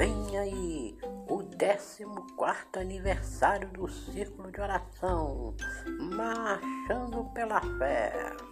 Vem aí o 14 aniversário do Círculo de Oração, Marchando pela Fé.